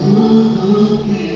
Tudo que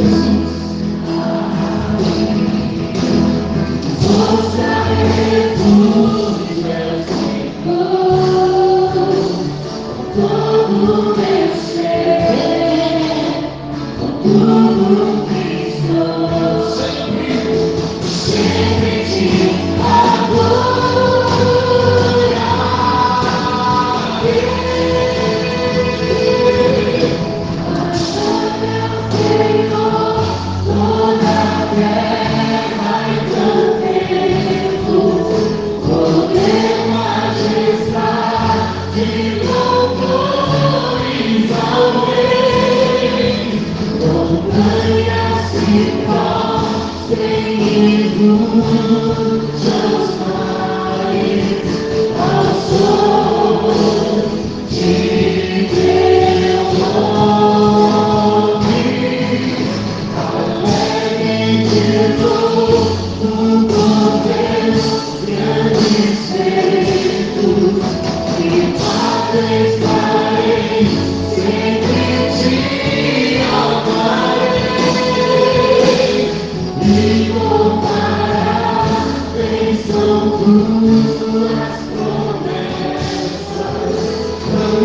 Oh, Ooh,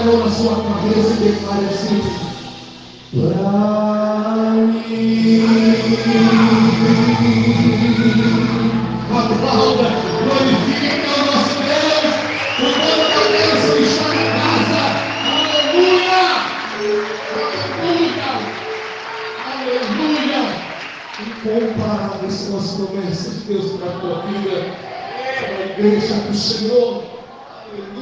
a mão na sua cabeça e declare assim. Pra mim. Aplauda, glorifique o nosso Deus. O dono da bênção está na casa. Aleluia! Aleluia! Aleluia! Incomparáveis são as promessas de Deus para a tua vida. É a igreja do Senhor. Aleluia!